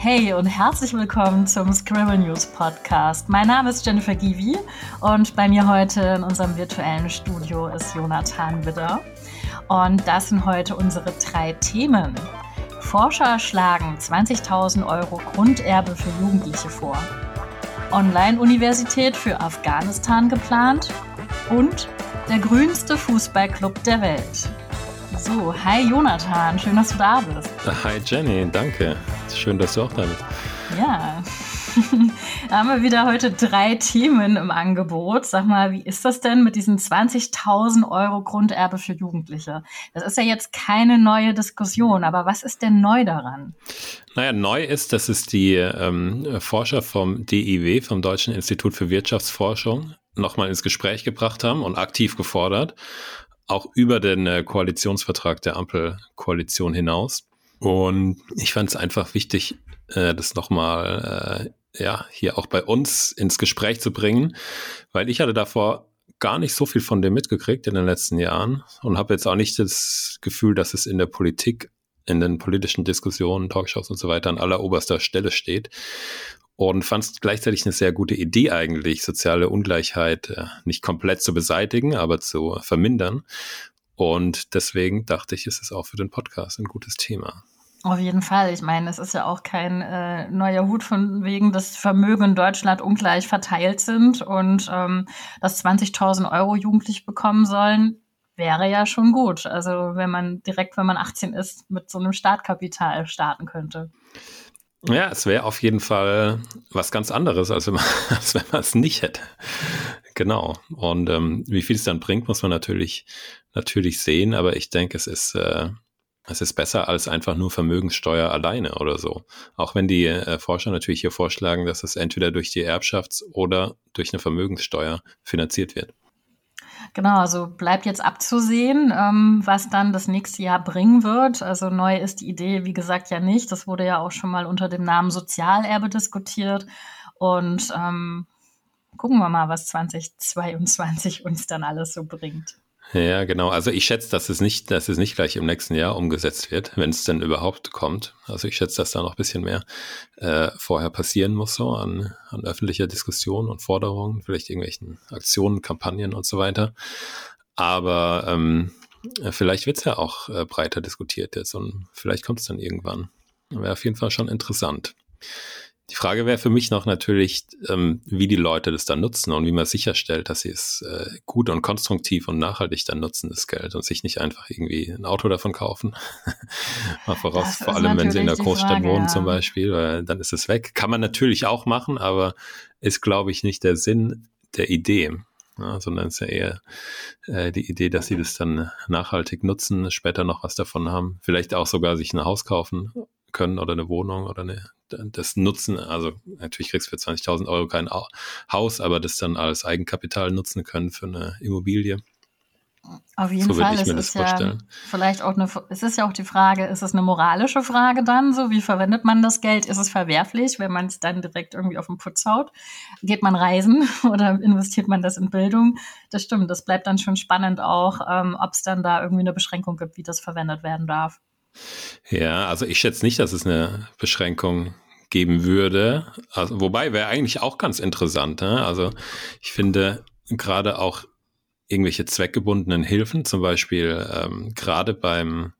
Hey und herzlich willkommen zum Scribble News Podcast. Mein Name ist Jennifer Givi und bei mir heute in unserem virtuellen Studio ist Jonathan Widder. Und das sind heute unsere drei Themen. Forscher schlagen 20.000 Euro Grunderbe für Jugendliche vor. Online-Universität für Afghanistan geplant und der grünste Fußballclub der Welt. So, hi Jonathan, schön, dass du da bist. Hi Jenny, danke. Schön, dass du auch da bist. Ja, da haben wir wieder heute drei Themen im Angebot. Sag mal, wie ist das denn mit diesen 20.000 Euro Grunderbe für Jugendliche? Das ist ja jetzt keine neue Diskussion, aber was ist denn neu daran? Naja, neu ist, dass es die ähm, Forscher vom DIW, vom Deutschen Institut für Wirtschaftsforschung, nochmal ins Gespräch gebracht haben und aktiv gefordert, auch über den äh, Koalitionsvertrag der Ampelkoalition hinaus. Und ich fand es einfach wichtig, äh, das nochmal äh, ja, hier auch bei uns ins Gespräch zu bringen, weil ich hatte davor gar nicht so viel von dem mitgekriegt in den letzten Jahren und habe jetzt auch nicht das Gefühl, dass es in der Politik, in den politischen Diskussionen, Talkshows und so weiter an alleroberster Stelle steht und fand es gleichzeitig eine sehr gute Idee eigentlich, soziale Ungleichheit äh, nicht komplett zu beseitigen, aber zu vermindern. Und deswegen dachte ich, ist es auch für den Podcast ein gutes Thema. Auf jeden Fall. Ich meine, es ist ja auch kein äh, neuer Hut von wegen, dass Vermögen in Deutschland ungleich verteilt sind und ähm, dass 20.000 Euro jugendlich bekommen sollen, wäre ja schon gut. Also wenn man direkt, wenn man 18 ist, mit so einem Startkapital starten könnte. Ja, es wäre auf jeden Fall was ganz anderes, als wenn man, es nicht hätte. Genau. Und ähm, wie viel es dann bringt, muss man natürlich, natürlich sehen. Aber ich denke, es ist, äh, es ist besser als einfach nur Vermögenssteuer alleine oder so. Auch wenn die äh, Forscher natürlich hier vorschlagen, dass es entweder durch die Erbschafts- oder durch eine Vermögenssteuer finanziert wird. Genau, also bleibt jetzt abzusehen, ähm, was dann das nächste Jahr bringen wird. Also neu ist die Idee, wie gesagt, ja nicht. Das wurde ja auch schon mal unter dem Namen Sozialerbe diskutiert. Und ähm, gucken wir mal, was 2022 uns dann alles so bringt. Ja, genau. Also ich schätze, dass es nicht, dass es nicht gleich im nächsten Jahr umgesetzt wird, wenn es denn überhaupt kommt. Also ich schätze, dass da noch ein bisschen mehr äh, vorher passieren muss, so an, an öffentlicher Diskussion und Forderungen, vielleicht irgendwelchen Aktionen, Kampagnen und so weiter. Aber ähm, vielleicht wird es ja auch äh, breiter diskutiert jetzt und vielleicht kommt es dann irgendwann. Wäre auf jeden Fall schon interessant. Die Frage wäre für mich noch natürlich, ähm, wie die Leute das dann nutzen und wie man sicherstellt, dass sie es äh, gut und konstruktiv und nachhaltig dann nutzen, das Geld und sich nicht einfach irgendwie ein Auto davon kaufen. Mal voraus, vor allem wenn sie in der Großstadt Frage, wohnen ja. zum Beispiel, weil dann ist es weg. Kann man natürlich auch machen, aber ist, glaube ich, nicht der Sinn der Idee. Ja, sondern es ist ja eher äh, die Idee, dass sie das dann nachhaltig nutzen, später noch was davon haben, vielleicht auch sogar sich ein Haus kaufen können oder eine Wohnung oder eine, das nutzen. Also natürlich kriegst du für 20.000 Euro kein Haus, aber das dann als Eigenkapital nutzen können für eine Immobilie. Auf jeden so Fall. es ist ja vielleicht auch eine, es ist ja auch die Frage, ist es eine moralische Frage dann so? Wie verwendet man das Geld? Ist es verwerflich, wenn man es dann direkt irgendwie auf den Putz haut? Geht man reisen oder investiert man das in Bildung? Das stimmt. Das bleibt dann schon spannend auch, ähm, ob es dann da irgendwie eine Beschränkung gibt, wie das verwendet werden darf. Ja, also ich schätze nicht, dass es eine Beschränkung geben würde. Also, wobei wäre eigentlich auch ganz interessant. Ne? Also ich finde gerade auch irgendwelche zweckgebundenen Hilfen, zum Beispiel ähm, gerade beim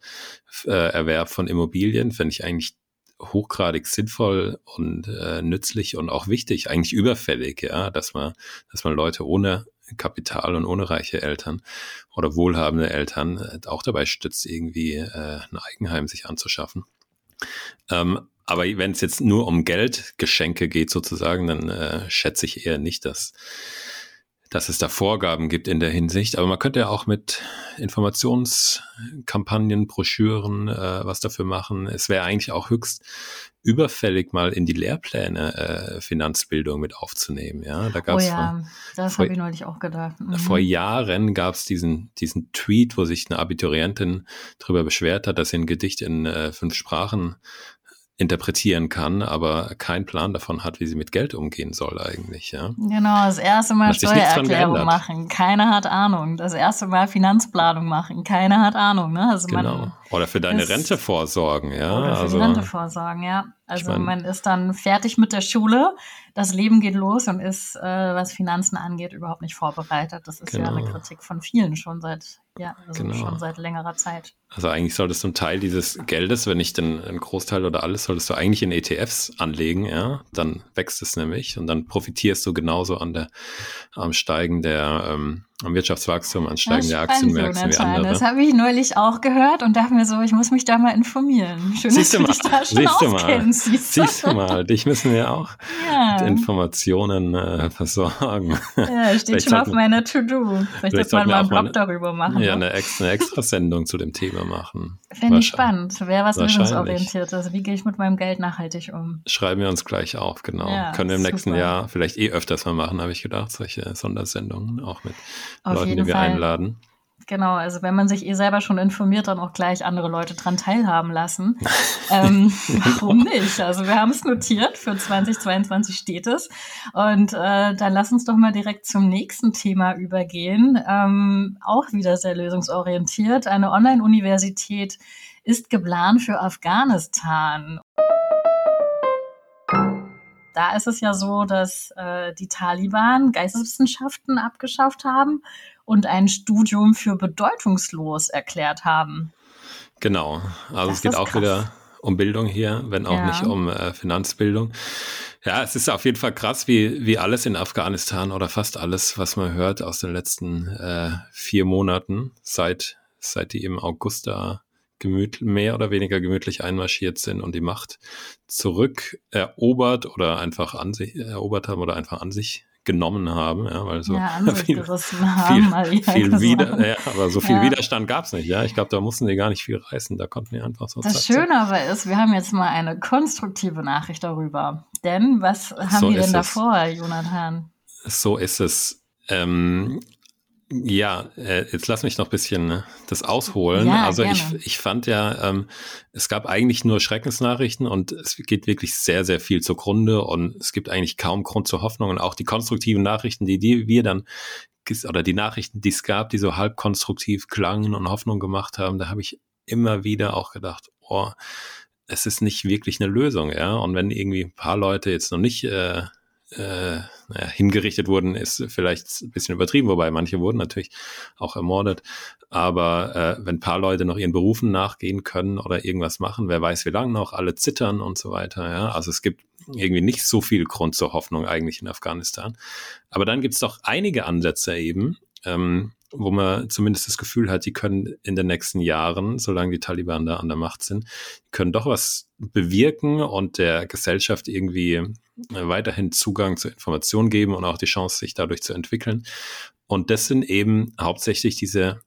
äh, Erwerb von Immobilien, finde ich eigentlich hochgradig sinnvoll und äh, nützlich und auch wichtig, eigentlich überfällig, ja, dass man, dass man Leute ohne Kapital und ohne reiche Eltern oder wohlhabende Eltern äh, auch dabei stützt, irgendwie äh, ein Eigenheim sich anzuschaffen. Ähm, aber wenn es jetzt nur um Geldgeschenke geht sozusagen, dann äh, schätze ich eher nicht, dass dass es da Vorgaben gibt in der Hinsicht. Aber man könnte ja auch mit Informationskampagnen, Broschüren äh, was dafür machen. Es wäre eigentlich auch höchst überfällig, mal in die Lehrpläne äh, Finanzbildung mit aufzunehmen. Ja, da gab's oh ja, vor, das habe ich neulich auch gedacht. Mhm. Vor Jahren gab es diesen, diesen Tweet, wo sich eine Abiturientin darüber beschwert hat, dass sie ein Gedicht in äh, fünf Sprachen interpretieren kann, aber keinen Plan davon hat, wie sie mit Geld umgehen soll eigentlich. Ja? Genau, das erste Mal Steuererklärung machen, keiner hat Ahnung. Das erste Mal Finanzplanung machen, keiner hat Ahnung. Ne? Also genau. Man, oder für deine Rente vorsorgen, ja. Oder für also, die Rente vorsorgen, ja. Also ich mein, man ist dann fertig mit der Schule, das Leben geht los und ist, äh, was Finanzen angeht, überhaupt nicht vorbereitet. Das ist genau. ja eine. Kritik von vielen schon seit, ja, also genau. schon seit längerer Zeit. Also eigentlich solltest du einen Teil dieses Geldes, wenn nicht den, einen Großteil oder alles, solltest du eigentlich in ETFs anlegen, ja. Dann wächst es nämlich und dann profitierst du genauso an der, am Steigen der, ähm, am Wirtschaftswachstum, an Steigen der Aktienmärkte so wie andere. Das habe ich neulich auch gehört und dachte mir so, ich muss mich da mal informieren. Schön, Siehst dass du, dich da schon Siehst du mal. Siehst? Siehst du mal, dich müssen wir auch ja. mit Informationen äh, versorgen. Ja, steht schon auf meiner To-Do. Vielleicht sollte man mal einen Blog darüber machen. Ja, ne? eine, eine extra Sendung zu dem Thema machen. Finde ich spannend. Wäre was lösungsorientiert. Also wie gehe ich mit meinem Geld nachhaltig um? Schreiben wir uns gleich auf, genau. Ja, Können wir im super. nächsten Jahr vielleicht eh öfters mal machen, habe ich gedacht, solche Sondersendungen auch mit auf Leuten, die wir Fall. einladen. Genau, also wenn man sich eh selber schon informiert, dann auch gleich andere Leute dran teilhaben lassen. ähm, warum nicht? Also wir haben es notiert, für 2022 steht es. Und äh, dann lass uns doch mal direkt zum nächsten Thema übergehen. Ähm, auch wieder sehr lösungsorientiert. Eine Online-Universität ist geplant für Afghanistan. Da ist es ja so, dass äh, die Taliban Geisteswissenschaften abgeschafft haben und ein Studium für bedeutungslos erklärt haben. Genau, also das es geht auch krass. wieder um Bildung hier, wenn auch ja. nicht um äh, Finanzbildung. Ja, es ist auf jeden Fall krass, wie, wie alles in Afghanistan oder fast alles, was man hört aus den letzten äh, vier Monaten, seit, seit die im August da gemütlich, mehr oder weniger gemütlich einmarschiert sind und die Macht zurück erobert oder einfach an sich erobert haben oder einfach an sich genommen haben, ja, weil so ja, viel, haben, viel, viel wieder, ja, aber so viel ja. Widerstand gab es nicht, ja. Ich glaube, da mussten die gar nicht viel reißen, da konnten wir einfach so. Das Schöne aber ist, wir haben jetzt mal eine konstruktive Nachricht darüber. Denn was haben so wir denn davor, Jonathan? So ist es. Ähm, ja, äh, jetzt lass mich noch ein bisschen ne, das ausholen. Ja, also ich, ich fand ja, ähm, es gab eigentlich nur Schreckensnachrichten und es geht wirklich sehr, sehr viel zugrunde und es gibt eigentlich kaum Grund zur Hoffnung und auch die konstruktiven Nachrichten, die, die wir dann oder die Nachrichten, die es gab, die so halb konstruktiv klangen und Hoffnung gemacht haben, da habe ich immer wieder auch gedacht, oh, es ist nicht wirklich eine Lösung, ja. Und wenn irgendwie ein paar Leute jetzt noch nicht äh, äh, naja, hingerichtet wurden, ist vielleicht ein bisschen übertrieben, wobei manche wurden natürlich auch ermordet. Aber äh, wenn paar Leute noch ihren Berufen nachgehen können oder irgendwas machen, wer weiß wie lange noch, alle zittern und so weiter. Ja? Also es gibt irgendwie nicht so viel Grund zur Hoffnung eigentlich in Afghanistan. Aber dann gibt es doch einige Ansätze eben, ähm, wo man zumindest das Gefühl hat, die können in den nächsten Jahren, solange die Taliban da an der Macht sind, können doch was bewirken und der Gesellschaft irgendwie äh, weiterhin Zugang zu Informationen geben und auch die Chance, sich dadurch zu entwickeln. Und das sind eben hauptsächlich diese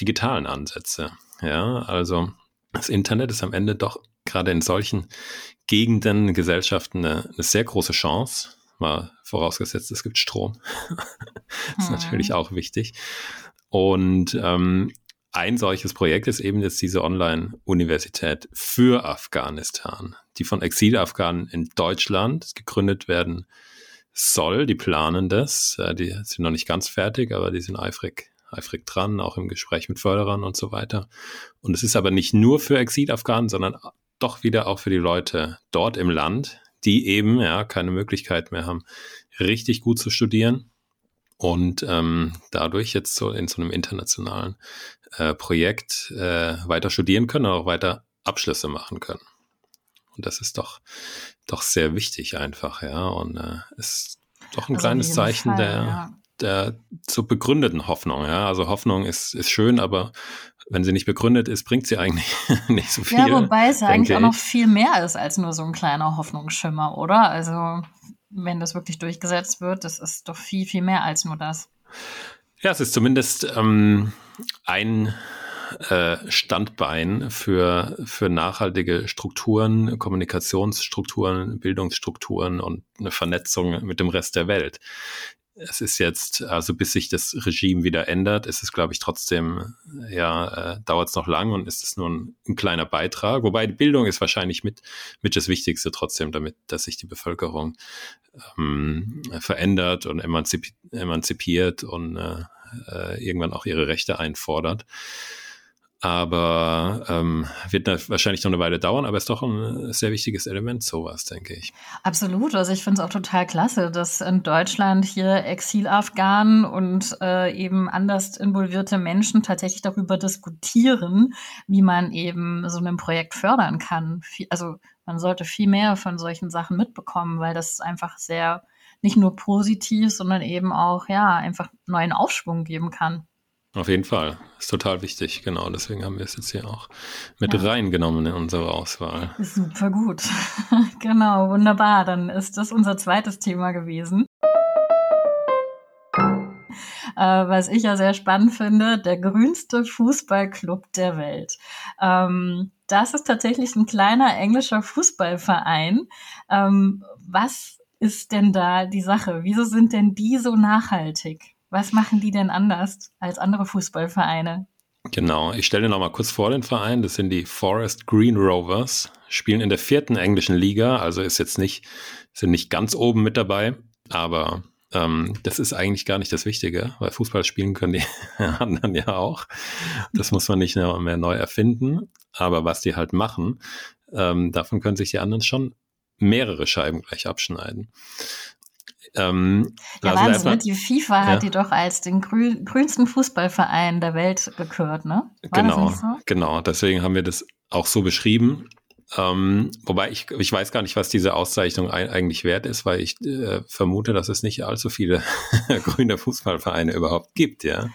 digitalen Ansätze. Ja, also das Internet ist am Ende doch gerade in solchen Gegenden, Gesellschaften eine, eine sehr große Chance mal vorausgesetzt, es gibt Strom. das ist hm. natürlich auch wichtig. Und ähm, ein solches Projekt ist eben jetzt diese Online-Universität für Afghanistan, die von Exilafghanen in Deutschland gegründet werden soll. Die planen das. Die sind noch nicht ganz fertig, aber die sind eifrig, eifrig dran, auch im Gespräch mit Förderern und so weiter. Und es ist aber nicht nur für Exilafghanen, sondern doch wieder auch für die Leute dort im Land, die eben ja keine Möglichkeit mehr haben, richtig gut zu studieren und ähm, dadurch jetzt so in so einem internationalen äh, Projekt äh, weiter studieren können und auch weiter Abschlüsse machen können. Und das ist doch, doch sehr wichtig einfach, ja. Und äh, ist doch ein also kleines Zeichen Fall, der, ja. der zur begründeten Hoffnung, ja. Also Hoffnung ist, ist schön, aber wenn sie nicht begründet ist, bringt sie eigentlich nicht so viel. Ja, wobei es ja eigentlich ich. auch noch viel mehr ist als nur so ein kleiner Hoffnungsschimmer, oder? Also, wenn das wirklich durchgesetzt wird, das ist doch viel, viel mehr als nur das. Ja, es ist zumindest ähm, ein äh, Standbein für, für nachhaltige Strukturen, Kommunikationsstrukturen, Bildungsstrukturen und eine Vernetzung mit dem Rest der Welt. Es ist jetzt, also bis sich das Regime wieder ändert, ist es, glaube ich, trotzdem, ja, äh, dauert es noch lang und ist es nur ein, ein, kleiner Beitrag. Wobei die Bildung ist wahrscheinlich mit, mit das Wichtigste trotzdem, damit, dass sich die Bevölkerung ähm, verändert und emanzipi emanzipiert und äh, äh, irgendwann auch ihre Rechte einfordert. Aber ähm, wird wahrscheinlich noch eine Weile dauern, aber ist doch ein sehr wichtiges Element, sowas, denke ich. Absolut. Also ich finde es auch total klasse, dass in Deutschland hier Exilafghanen und äh, eben anders involvierte Menschen tatsächlich darüber diskutieren, wie man eben so ein Projekt fördern kann. Also man sollte viel mehr von solchen Sachen mitbekommen, weil das einfach sehr nicht nur positiv, sondern eben auch ja einfach neuen Aufschwung geben kann. Auf jeden Fall. Ist total wichtig. Genau. Deswegen haben wir es jetzt hier auch mit ja. reingenommen in unsere Auswahl. Super gut. genau. Wunderbar. Dann ist das unser zweites Thema gewesen. Äh, was ich ja sehr spannend finde, der grünste Fußballclub der Welt. Ähm, das ist tatsächlich ein kleiner englischer Fußballverein. Ähm, was ist denn da die Sache? Wieso sind denn die so nachhaltig? Was machen die denn anders als andere Fußballvereine? Genau, ich stelle dir noch mal kurz vor den Verein. Das sind die Forest Green Rovers, spielen in der vierten englischen Liga, also ist jetzt nicht, sind nicht ganz oben mit dabei, aber ähm, das ist eigentlich gar nicht das Wichtige, weil Fußball spielen können die anderen ja auch. Das muss man nicht mehr neu erfinden, aber was die halt machen, ähm, davon können sich die anderen schon mehrere Scheiben gleich abschneiden. Ähm, ja, Wahnsinn, ne? die FIFA ja. hat die doch als den grün, grünsten Fußballverein der Welt gekürt, ne? War genau, so? genau. Deswegen haben wir das auch so beschrieben. Ähm, wobei ich, ich weiß gar nicht, was diese Auszeichnung ein, eigentlich wert ist, weil ich äh, vermute, dass es nicht allzu viele grüne Fußballvereine überhaupt gibt, ja.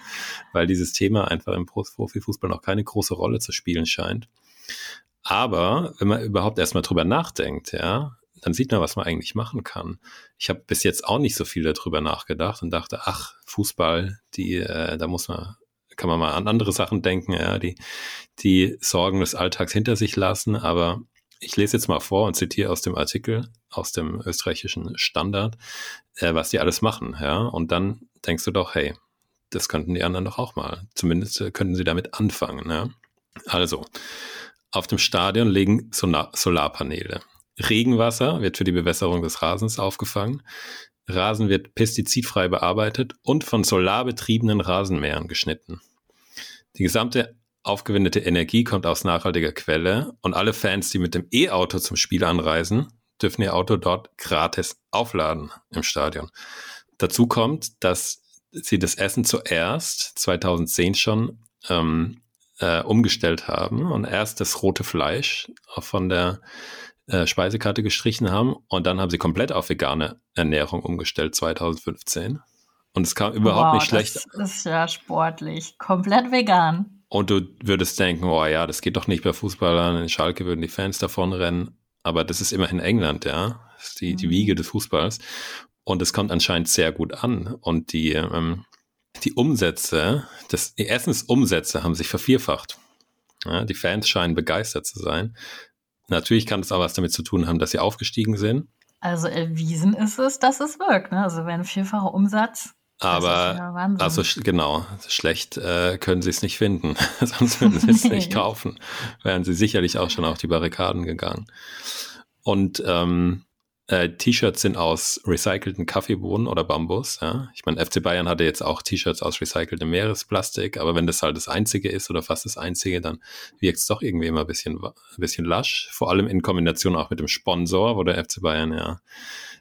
Weil dieses Thema einfach im Profifußball noch keine große Rolle zu spielen scheint. Aber wenn man überhaupt erstmal drüber nachdenkt, ja, dann sieht man, was man eigentlich machen kann. Ich habe bis jetzt auch nicht so viel darüber nachgedacht und dachte, ach, Fußball, die, äh, da muss man, kann man mal an andere Sachen denken, ja, die, die Sorgen des Alltags hinter sich lassen. Aber ich lese jetzt mal vor und zitiere aus dem Artikel, aus dem österreichischen Standard, äh, was die alles machen, ja. Und dann denkst du doch, hey, das könnten die anderen doch auch mal. Zumindest äh, könnten sie damit anfangen, ja. Also, auf dem Stadion liegen Solar Solarpaneele. Regenwasser wird für die Bewässerung des Rasens aufgefangen. Rasen wird pestizidfrei bearbeitet und von solarbetriebenen Rasenmähern geschnitten. Die gesamte aufgewendete Energie kommt aus nachhaltiger Quelle und alle Fans, die mit dem E-Auto zum Spiel anreisen, dürfen ihr Auto dort gratis aufladen im Stadion. Dazu kommt, dass sie das Essen zuerst 2010 schon ähm, äh, umgestellt haben und erst das rote Fleisch von der äh, Speisekarte gestrichen haben und dann haben sie komplett auf vegane Ernährung umgestellt 2015. Und es kam überhaupt wow, nicht schlecht. Das ist ja sportlich. Komplett vegan. Und du würdest denken, oh ja, das geht doch nicht bei Fußballern. In Schalke würden die Fans davon rennen. Aber das ist immerhin England, ja. Das ist die, mhm. die Wiege des Fußballs. Und es kommt anscheinend sehr gut an. Und die, ähm, die Umsätze, das, die Essensumsätze haben sich vervierfacht. Ja, die Fans scheinen begeistert zu sein. Natürlich kann es auch was damit zu tun haben, dass sie aufgestiegen sind. Also erwiesen ist es, dass es wirkt. Ne? Also wenn vierfacher Umsatz. Aber also genau, schlecht äh, können sie es nicht finden. Sonst würden sie es nicht kaufen. Wären sie sicherlich auch schon auf die Barrikaden gegangen. Und ähm, äh, T-Shirts sind aus recycelten Kaffeebohnen oder Bambus. Ja? Ich meine, FC Bayern hatte jetzt auch T-Shirts aus recyceltem Meeresplastik, aber wenn das halt das Einzige ist oder fast das Einzige, dann wirkt es doch irgendwie immer ein bisschen, ein bisschen lasch. Vor allem in Kombination auch mit dem Sponsor, wo der FC Bayern ja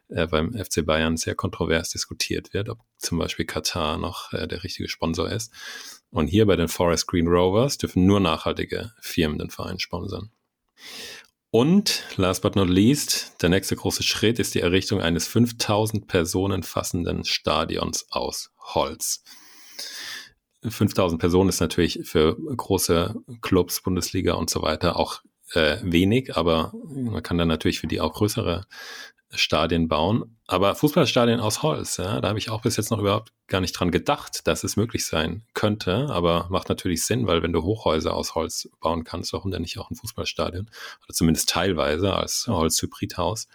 äh, beim FC Bayern sehr kontrovers diskutiert wird, ob zum Beispiel Katar noch äh, der richtige Sponsor ist. Und hier bei den Forest Green Rovers dürfen nur nachhaltige Firmen den Verein sponsern. Und last but not least, der nächste große Schritt ist die Errichtung eines 5000 Personen fassenden Stadions aus Holz. 5000 Personen ist natürlich für große Clubs, Bundesliga und so weiter auch äh, wenig, aber man kann dann natürlich für die auch größere Stadien bauen. Aber Fußballstadien aus Holz, ja, da habe ich auch bis jetzt noch überhaupt gar nicht dran gedacht, dass es möglich sein könnte. Aber macht natürlich Sinn, weil wenn du Hochhäuser aus Holz bauen kannst, warum denn nicht auch ein Fußballstadion? Oder zumindest teilweise als Holzhybridhaus.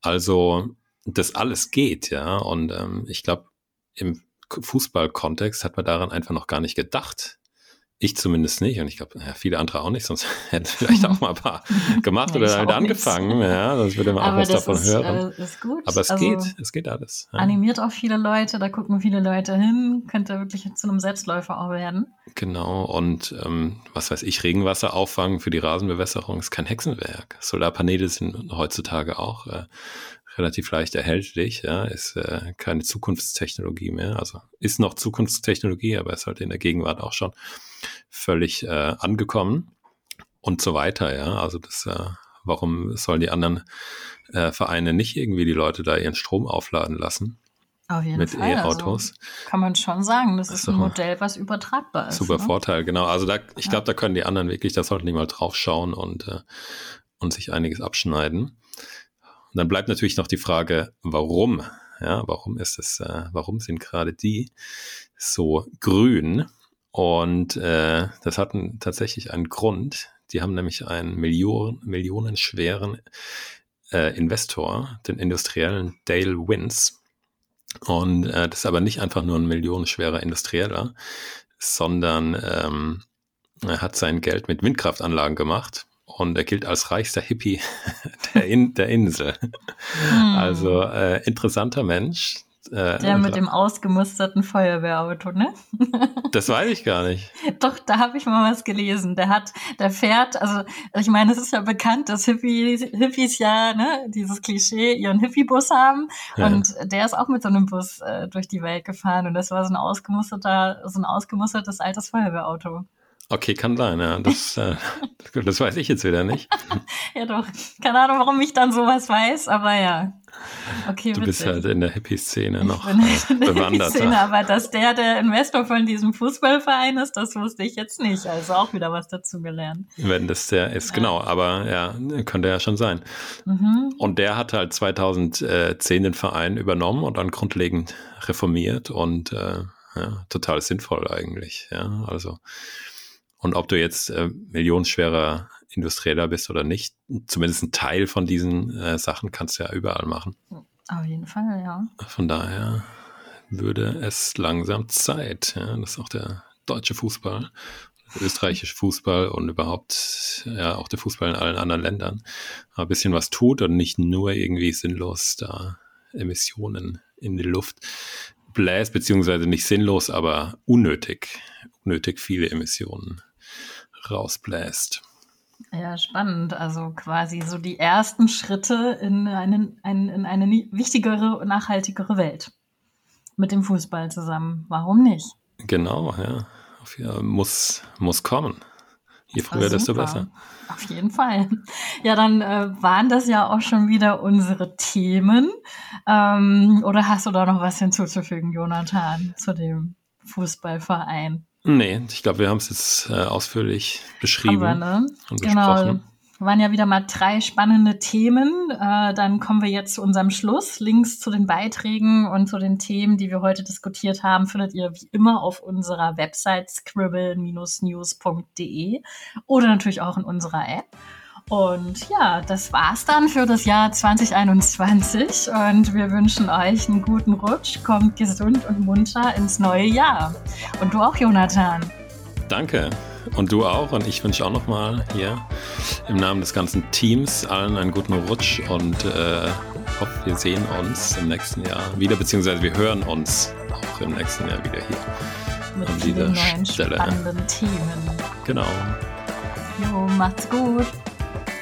Also das alles geht, ja. Und ähm, ich glaube, im Fußballkontext hat man daran einfach noch gar nicht gedacht. Ich zumindest nicht und ich glaube, ja, viele andere auch nicht, sonst hätten vielleicht auch mal ein paar gemacht oder damit angefangen. Nicht. Ja, sonst würde man auch was davon ist, hören. Äh, ist gut. Aber es also, geht, es geht alles. Ja. Animiert auch viele Leute, da gucken viele Leute hin, könnte wirklich zu einem Selbstläufer auch werden. Genau, und ähm, was weiß ich, Regenwasser auffangen für die Rasenbewässerung ist kein Hexenwerk. Solarpaneele sind heutzutage auch äh, relativ leicht erhältlich, ja, ist äh, keine Zukunftstechnologie mehr. Also ist noch Zukunftstechnologie, aber ist halt in der Gegenwart auch schon völlig äh, angekommen und so weiter, ja. Also das, äh, warum sollen die anderen äh, Vereine nicht irgendwie die Leute da ihren Strom aufladen lassen? Auf jeden mit Fall. E-Autos. Also kann man schon sagen, das, ist ein Modell, was übertragbar ist. Super ne? Vorteil, genau. Also da, ich ja. glaube, da können die anderen wirklich, da sollten die mal drauf schauen und, äh, und sich einiges abschneiden. Und dann bleibt natürlich noch die Frage, warum? Ja, warum ist es, äh, warum sind gerade die so grün? Und äh, das hat tatsächlich einen Grund. Die haben nämlich einen Million, millionenschweren äh, Investor, den industriellen Dale Wins. Und äh, das ist aber nicht einfach nur ein millionenschwerer Industrieller, sondern ähm, er hat sein Geld mit Windkraftanlagen gemacht und er gilt als reichster Hippie der, In der Insel. Hm. Also äh, interessanter Mensch. Äh, der mit dem ausgemusterten Feuerwehrauto, ne? das weiß ich gar nicht. Doch, da habe ich mal was gelesen. Der hat, der fährt, also ich meine, es ist ja bekannt, dass Hippies, Hippies ja, ne, dieses Klischee, ihren Hippie-Bus haben. Ja. Und der ist auch mit so einem Bus äh, durch die Welt gefahren und das war so ein ausgemusterter, so ein ausgemustertes altes Feuerwehrauto. Okay, kann sein, ja. Das, äh, das weiß ich jetzt wieder nicht. ja, doch. Keine Ahnung, warum ich dann sowas weiß, aber ja. Okay, du witzig. bist halt in der Hippie-Szene noch ich bin in der Hippie-Szene, aber dass der der Investor von diesem Fußballverein ist, das wusste ich jetzt nicht. Also auch wieder was dazu gelernt. Wenn das der ist, ja. genau. Aber ja, könnte ja schon sein. Mhm. Und der hat halt 2010 den Verein übernommen und dann grundlegend reformiert und äh, ja, total sinnvoll eigentlich. Ja, also und ob du jetzt äh, millionenschwerer Industrieller bist oder nicht, zumindest ein Teil von diesen äh, Sachen kannst du ja überall machen. Auf jeden Fall, ja. Von daher würde es langsam Zeit, ja, dass auch der deutsche Fußball, der österreichische Fußball und überhaupt ja auch der Fußball in allen anderen Ländern ein bisschen was tut und nicht nur irgendwie sinnlos da Emissionen in die Luft bläst, beziehungsweise nicht sinnlos, aber unnötig, unnötig viele Emissionen rausbläst. Ja, spannend. Also quasi so die ersten Schritte in, einen, ein, in eine wichtigere und nachhaltigere Welt. Mit dem Fußball zusammen. Warum nicht? Genau, ja. Muss, muss kommen. Je früher, desto besser. Auf jeden Fall. Ja, dann äh, waren das ja auch schon wieder unsere Themen. Ähm, oder hast du da noch was hinzuzufügen, Jonathan, zu dem Fußballverein? Nee, ich glaube, wir haben es jetzt äh, ausführlich beschrieben wir, ne? und genau. besprochen. Waren ja wieder mal drei spannende Themen. Äh, dann kommen wir jetzt zu unserem Schluss. Links zu den Beiträgen und zu den Themen, die wir heute diskutiert haben, findet ihr wie immer auf unserer Website scribble-news.de oder natürlich auch in unserer App. Und ja, das war's dann für das Jahr 2021 und wir wünschen euch einen guten Rutsch, kommt gesund und munter ins neue Jahr. Und du auch, Jonathan. Danke. Und du auch. Und ich wünsche auch nochmal hier im Namen des ganzen Teams allen einen guten Rutsch und äh, hoffe, wir sehen uns im nächsten Jahr wieder, beziehungsweise wir hören uns auch im nächsten Jahr wieder hier Mit an dieser neuen Stelle. spannenden Themen. Genau. Jo, macht's gut.